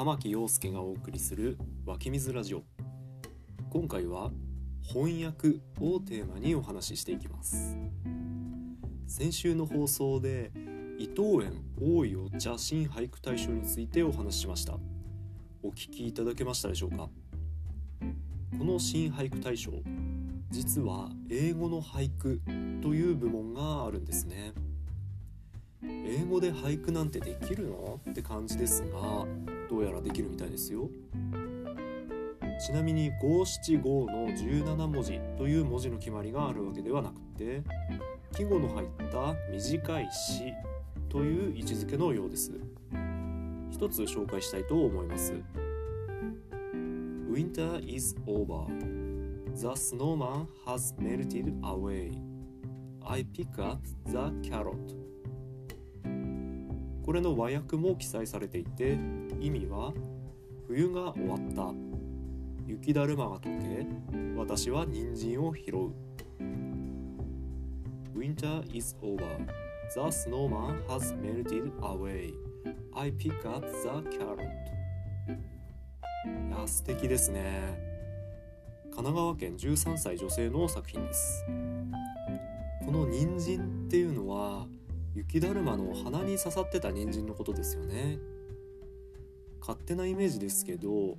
玉木陽介がお送りする湧き水ラジオ。今回は翻訳をテーマにお話ししていきます。先週の放送で伊藤園大井お茶新俳句大賞についてお話ししました。お聞きいただけましたでしょうか？この新俳句大賞実は英語の俳句という部門があるんですね。英語で俳句なんてできるの？って感じですがどうやらできるみたいですよ。ちなみに五七五の17文字という文字の決まりがあるわけではなくて季語の入った短い詩という位置づけのようです。一つ紹介したいと思います。Winter is over. The snowman has melted away. I pick up the carrot. これの和訳も記載されていて意味は冬が終わった。雪だるまが溶け私は人参を拾う。Winter is over. The snowman has melted away. I pick up the carrot. いや素敵ですね。神奈川県13歳女性の作品です。この人参っていうのは雪だるまの鼻に刺さってた人参のことですよね。勝手なイメージですけど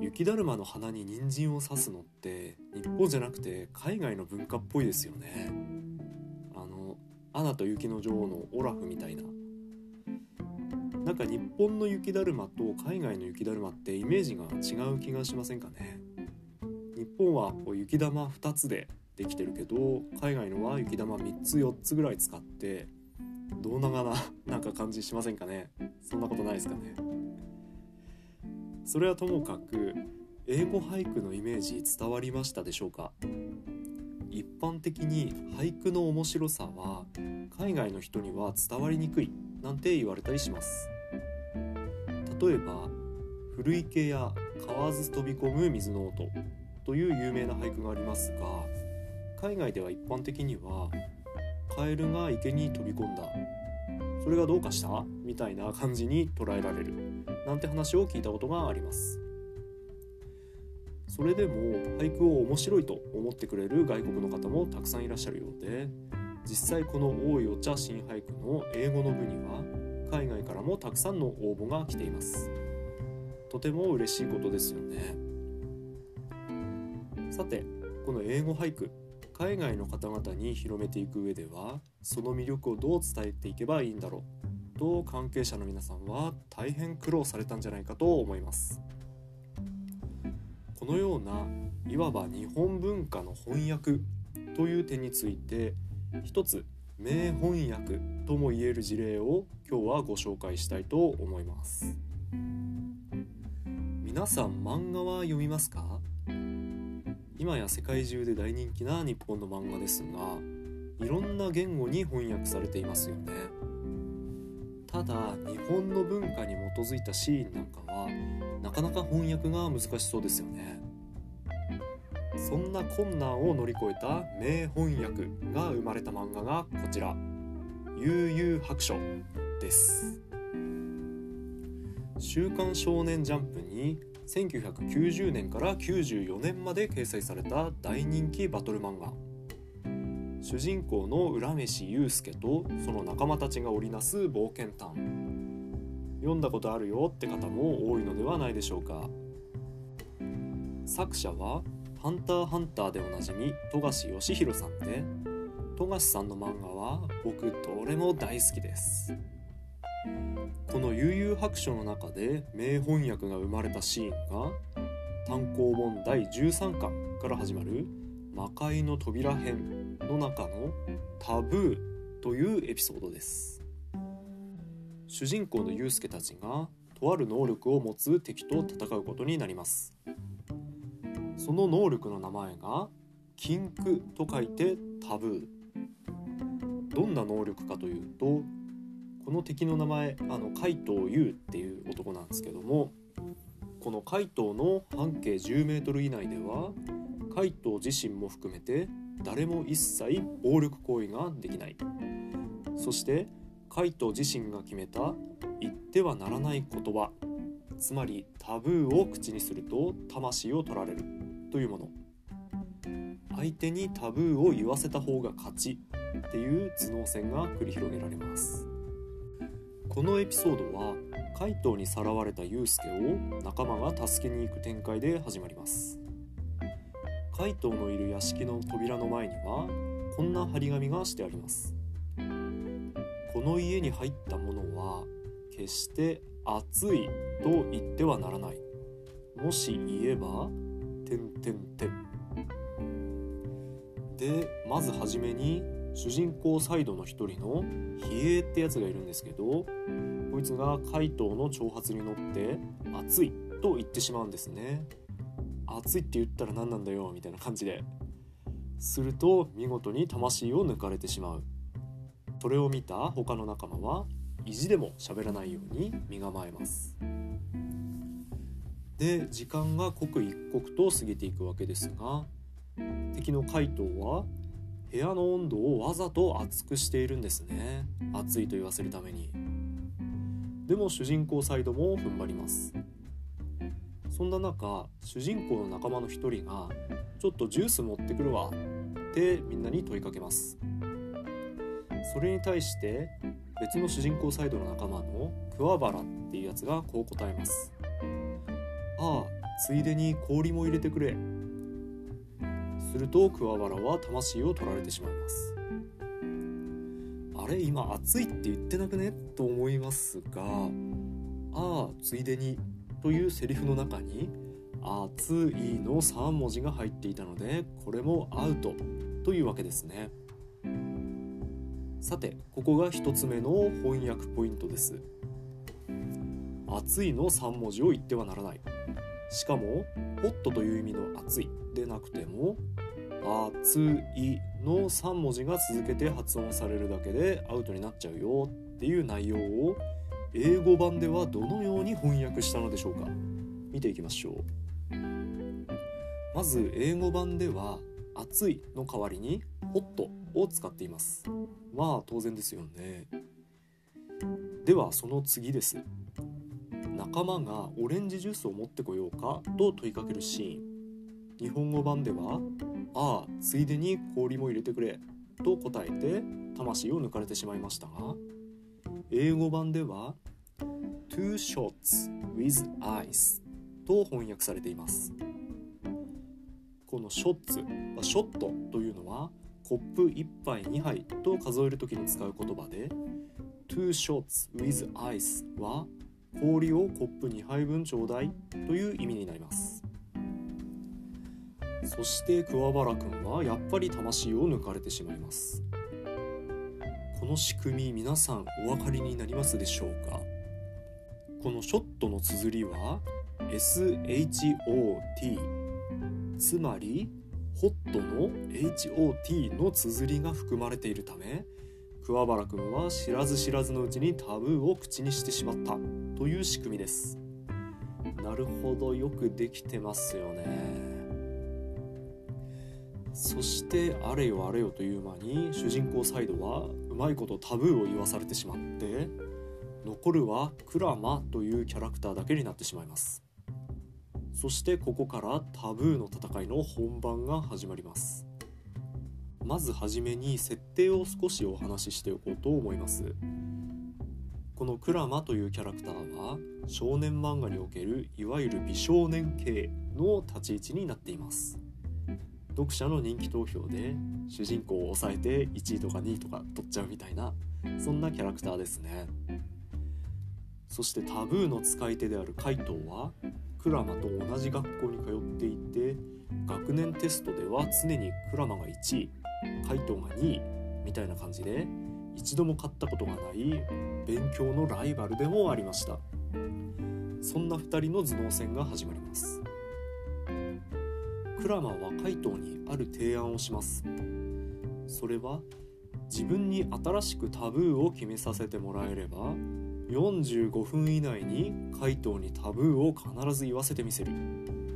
雪だるまの鼻に人参を刺すのって日本じゃなくて海外の文化っぽいですよね。あの「アナと雪の女王」のオラフみたいな。なんか日本の雪だるまと海外の雪だるまってイメージが違う気がしませんかね。日本はこう雪玉2つでできてるけど海外のは雪玉3つ4つぐらい使って胴長ななんか感じしませんかね？そんなことないですかね？それはともかく英語俳句のイメージ伝わりましたでしょうか？一般的に俳句の面白さは海外の人には伝わりにくいなんて言われたりします。例えば「古池や買わず飛び込む水の音」という有名な俳句がありますが海外では一般的にはカエルが池に飛び込んだ。それがどうかした？みたいな感じに捉えられる。なんて話を聞いたことがあります。それでも俳句を面白いと思ってくれる外国の方もたくさんいらっしゃるようで実際この「大いお茶新俳句」の英語の部には海外からもたくさんの応募が来ています。とても嬉しいことですよね。さてこの英語俳句。海外の方々に広めていく上ではその魅力をどう伝えていけばいいんだろうと関係者の皆さんは大変苦労されたんじゃないかと思います。このようないわば日本文化の翻訳という点について一つ名翻訳とも言える事例を今日はご紹介したいと思います。皆さん漫画は読みますか？今や世界中で大人気な日本の漫画ですがいろんな言語に翻訳されていますよね。ただ日本の文化に基づいたシーンなんかはなかなか翻訳が難しそうですよね。そんな困難を乗り越えた名翻訳が生まれた漫画がこちら「悠々白書」です「週刊少年ジャンプ」に1990年から94年まで掲載された大人気バトル漫画。主人公の浦飯祐介とその仲間たちが織りなす冒険譚。読んだことあるよって方も多いのではないでしょうか。作者は「ハンターハンター」でおなじみ富樫義弘さんで富樫さんの漫画は僕どれも大好きです。この悠々白書の中で名翻訳が生まれたシーンが単行本第13巻から始まる「魔界の扉編」の中の「タブー」というエピソードです。主人公のユウスケたちがとある能力を持つ敵と戦うことになります。その能力の名前が禁句と書いてタブー。どんな能力かというとこの敵の名前あの海藤優っていう男なんですけどもこの海藤の半径 10m 以内では海藤自身も含めて誰も一切暴力行為ができない。そして海藤自身が決めた言ってはならない言葉つまりタブーを口にすると魂を取られるというもの。相手にタブーを言わせた方が勝ちっていう頭脳戦が繰り広げられます。このエピソードは怪盗にさらわれたユウスケを仲間が助けに行く展開で始まります。怪盗のいる屋敷の扉の前にはこんな張り紙がしてあります。この家に入った者は決して熱いと言ってはならない。もし言えばてんてんてん。でまずはじめに主人公サイドの一人の比叡ってやつがいるんですけどこいつが怪盗の挑発に乗って熱いと言ってしまうんですね。熱いって言ったら何なんだよみたいな感じで。すると見事に魂を抜かれてしまう。それを見た他の仲間は意地でも喋らないように身構えます。で時間が刻一刻と過ぎていくわけですが敵の怪盗は部屋の温度をわざと熱くしているんですね。熱いと言わせるために。でも主人公サイドも踏ん張ります。そんな中主人公の仲間の一人が「ちょっとジュース持ってくるわ」ってみんなに問いかけます。それに対して別の主人公サイドの仲間の桑原っていうやつがこう答えますああついでに氷も入れてくれ。すると桑原は魂を取られてしまいます。あれ今暑いって言ってなくね？と思いますがああついでにというセリフの中に熱いの3文字が入っていたのでこれもアウトというわけですね。さてここが1つ目の翻訳ポイントです。熱いの3文字を言ってはならない。しかもホットという意味の熱いでなくても熱いの3文字が続けて発音されるだけでアウトになっちゃうよっていう内容を英語版ではどのように翻訳したのでしょうか。見ていきましょう。まず英語版では熱いの代わりにホットを使っています。まあ当然ですよね。ではその次です。仲間がオレンジジュースを持ってこようかと問いかけるシーン。日本語版では「ああついでに氷も入れてくれ」と答えて魂を抜かれてしまいましたが英語版では「two shots with ice」と翻訳されています。このショッツはショットというのはコップ1杯2杯と数える時に使う言葉で two shots with ice は氷をコップ2杯分ちょうだいという意味になります。そして桑原くんはやっぱり魂を抜かれてしまいます。この仕組み皆さんお分かりになりますでしょうか？このショットの綴りは SHOT つまりホットの HOT の綴りが含まれているため桑原くんは知らず知らずのうちにタブーを口にしてしまったという仕組みです。なるほどよくできてますよね。そしてあれよあれよという間に主人公サイドはうまいことタブーを言わされてしまって残るはクラマというキャラクターだけになってしまいます。そしてここからタブーの戦いの本番が始まります。まずはじめに設定を少しお話ししておこうと思います。このクラマというキャラクターは少年漫画におけるいわゆる美少年系の立ち位置になっています。読者の人気投票で主人公を抑えて1位とか2位とか取っちゃうみたいなそんなキャラクターですね。そしてタブーの使い手であるカイトはクラマと同じ学校に通っていて学年テストでは常にクラマが1位カイトが2位みたいな感じで一度も勝ったことがない勉強のライバルでもありました。そんな2人の頭脳戦が始まります。クラマはカイトにある提案をします。それは自分に新しくタブーを決めさせてもらえれば45分以内にカイトにタブーを必ず言わせてみせる。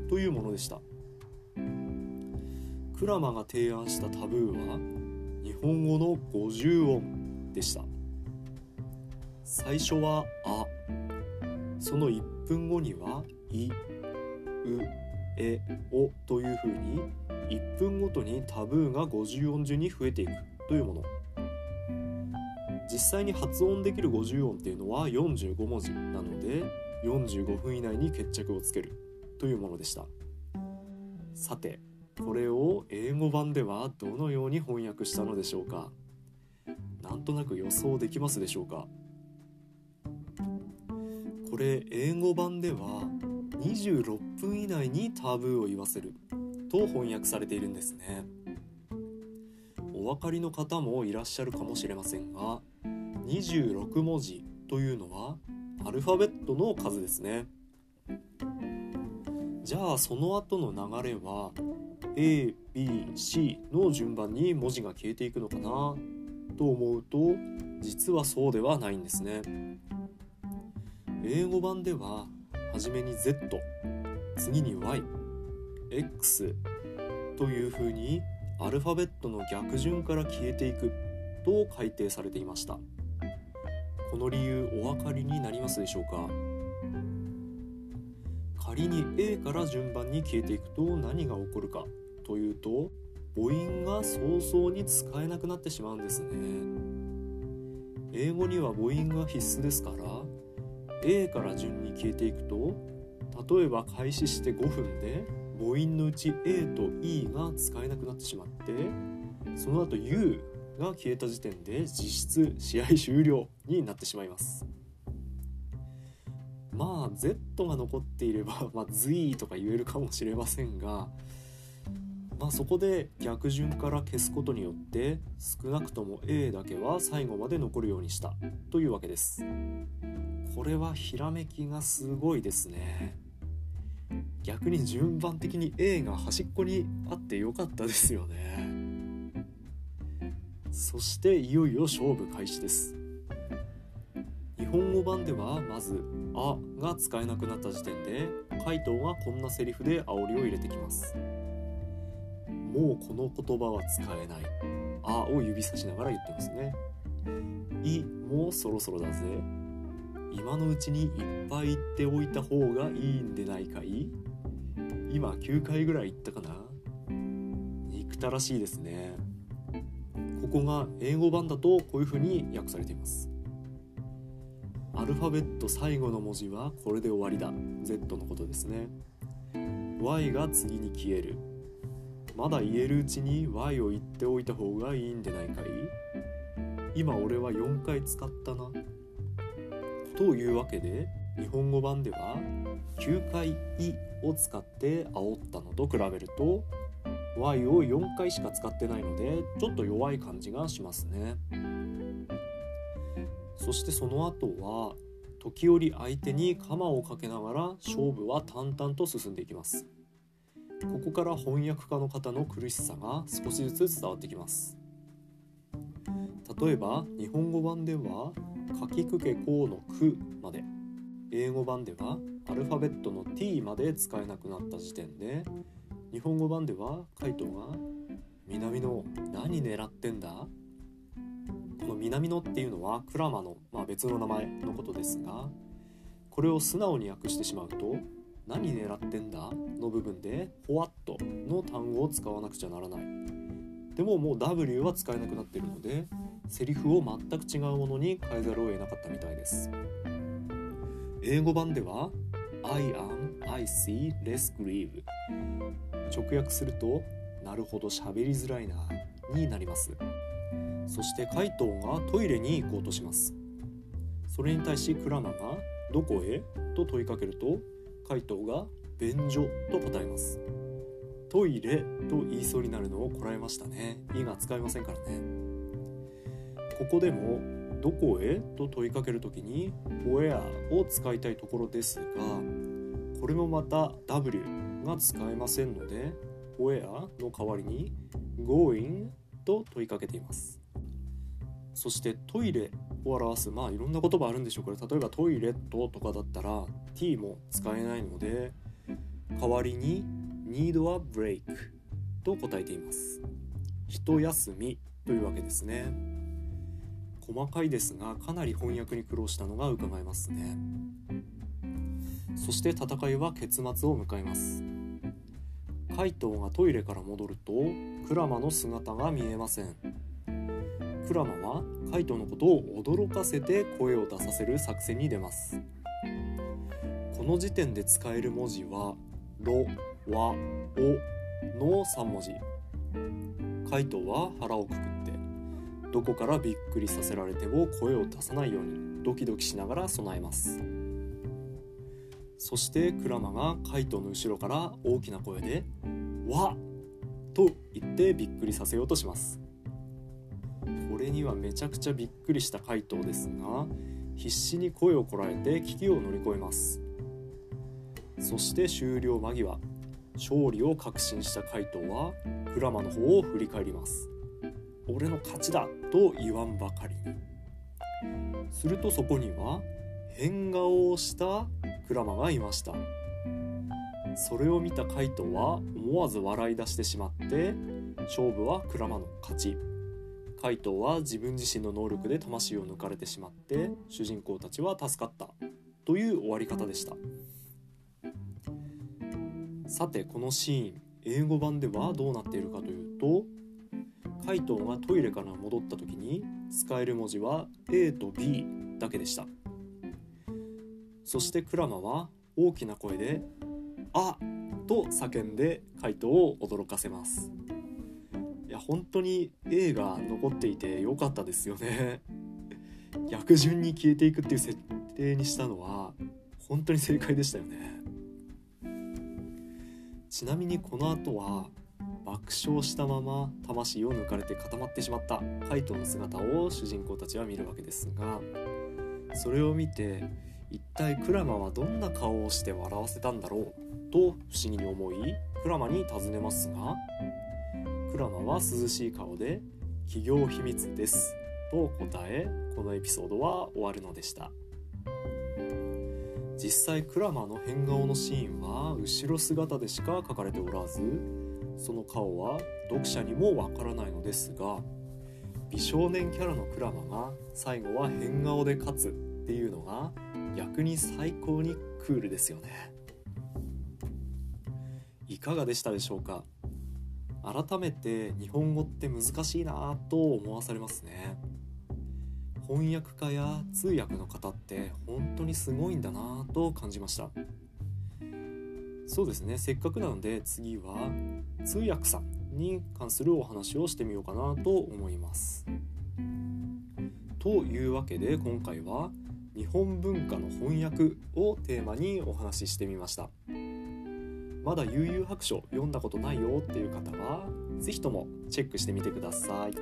というものでした。クラマが提案したタブーは日本語の50音でした。最初は「あ」その1分後には「い」「う」「え」「お」というふうに1分ごとにタブーが50音順に増えていくというもの。実際に発音できる50音っていうのは45文字なので45分以内に決着をつけるというものでした。さてこれを英語版ではどのように翻訳したのでしょうか。なんとなく予想できますでしょうか。これ英語版では26分以内にタブーを言わせる。と翻訳されているんですね。お分かりの方もいらっしゃるかもしれませんが26文字というのはアルファベットの数ですね。じゃあその後の流れは ABC の順番に文字が消えていくのかな？と思うと実はそうではないんですね。英語版では初めに Z 次に YX というふうにアルファベットの逆順から消えていくと改定されていました。この理由お分かりになりますでしょうか？仮に A から順番に消えていくと何が起こるかというと母音が早々に使えなくなってしまうんですね。英語には母音が必須ですから A から順に消えていくと例えば開始して5分で母音のうち A と E が使えなくなってしまってその後 U が消えた時点で実質試合終了になってしまいます。まあ Z が残っていれば、まあ、Z とか言えるかもしれませんがまあ、そこで逆順から消すことによって少なくとも A だけは最後まで残るようにしたというわけです。これはひらめきがすごいですね。逆に順番的に A が端っこにあってよかったですよね。そしていよいよ勝負開始です。日本語版ではまず「あ」が使えなくなった時点で回答がこんなセリフで煽りを入れてきます。もうこの言葉は使えない「あ」を指さしながら言ってますね「い」もそろそろだぜ。今のうちにいっぱい言っておいた方がいいんでないかい？今9回ぐらい言ったかな？憎たらしいですね。ここが英語版だとこういう風に訳されています。アルファベット最後の文字はこれで終わりだ。Z のことですね。Y が次に消える。まだ言えるうちに Y を言っておいた方がいいんでないかい？今俺は4回使ったな。というわけで日本語版では9回「い」を使って煽ったのと比べると Y を4回しか使ってないのでちょっと弱い感じがしますね。そしてその後は時折相手に鎌をかけながら勝負は淡々と進んでいきます。ここから翻訳家の方の苦しさが少しずつ伝わってきます。例えば日本語版では「かきくけこう」の「く」まで。英語版ではアルファベットの T まで使えなくなった時点で日本語版ではカイトが「南の何狙ってんだ?」この南のっていうのはクラマの、まあ、別の名前のことですがこれを素直に訳してしまうと何狙ってんだ？の部分でほわっとの単語を使わなくちゃならない。でももう W は使えなくなっているのでセリフを全く違うものに変えざるを得なかったみたいです。英語版では I am, I see, less grieve 直訳するとなるほど喋りづらいなになります。そしてカイトがトイレに行こうとします。それに対しクラマがどこへ？と問いかけると回答が便所と答えます。トイレと言いそうになるのをこらえましたね「い」が使えませんからね。ここでも「どこへ?」と問いかける時に「where」を使いたいところですがこれもまた「W」が使えませんので「where」の代わりに「going」と問いかけています。そしてトイレを表すまあいろんな言葉あるんでしょうこれ例えばトイレットとかだったら t も使えないので代わりに need a break と答えています一休みというわけですね。細かいですがかなり翻訳に苦労したのが伺えますね。そして戦いは結末を迎えます。カイトウがトイレから戻るとクラマの姿が見えません。クラマはカイトのことを驚かせて声を出させる作戦に出ます。この時点で使える文字は「ロ」「ワ」「オ」の3文字。カイトは腹をくくってどこからびっくりさせられても声を出さないようにドキドキしながら備えます。そしてクラマがカイトの後ろから大きな声で「わっ!」と言ってびっくりさせようとします。これにはめちゃくちゃびっくりしたカイトですが必死に声をこらえて危機を乗り越えます。そして終了間際勝利を確信したカイトはクラマの方を振り返ります。俺の勝ちだ。と言わんばかりに。するとそこには変顔をしたクラマがいました。それを見たカイトは思わず笑い出してしまって勝負はクラマの勝ち。カイトは自分自身の能力で魂を抜かれてしまって主人公たちは助かった。という終わり方でした。さてこのシーン英語版ではどうなっているかというとカイトがトイレから戻った時に使える文字は A と B だけでした。そしてクラマは大きな声で「あと叫んでカイトを驚かせます。いや本当に A が残っていて良かったですよね。逆順に消えていくっていう設定にしたのは本当に正解でしたよね。ちなみにこの後は爆笑したまま魂を抜かれて固まってしまった。カイトの姿を主人公たちは見るわけですがそれを見て一体クラマはどんな顔をして笑わせたんだろうと不思議に思いクラマに尋ねますがクラマは涼しい顔で「企業秘密です」と答えこのエピソードは終わるのでした。実際クラマの変顔のシーンは後ろ姿でしか描かれておらずその顔は読者にもわからないのですが美少年キャラのクラマが最後は変顔で勝つっていうのが逆に最高にクールですよね。いかがでしたでしょうか？改めて日本語って難しいなと思わされますね。翻訳家や通訳の方って本当にすごいんだなと感じました。そうですね。せっかくなので次は通訳さんに関するお話をしてみようかなと思います。というわけで今回は日本文化の翻訳をテーマにお話ししてみました。まだ悠々白書読んだことないよっていう方は是非ともチェックしてみてください。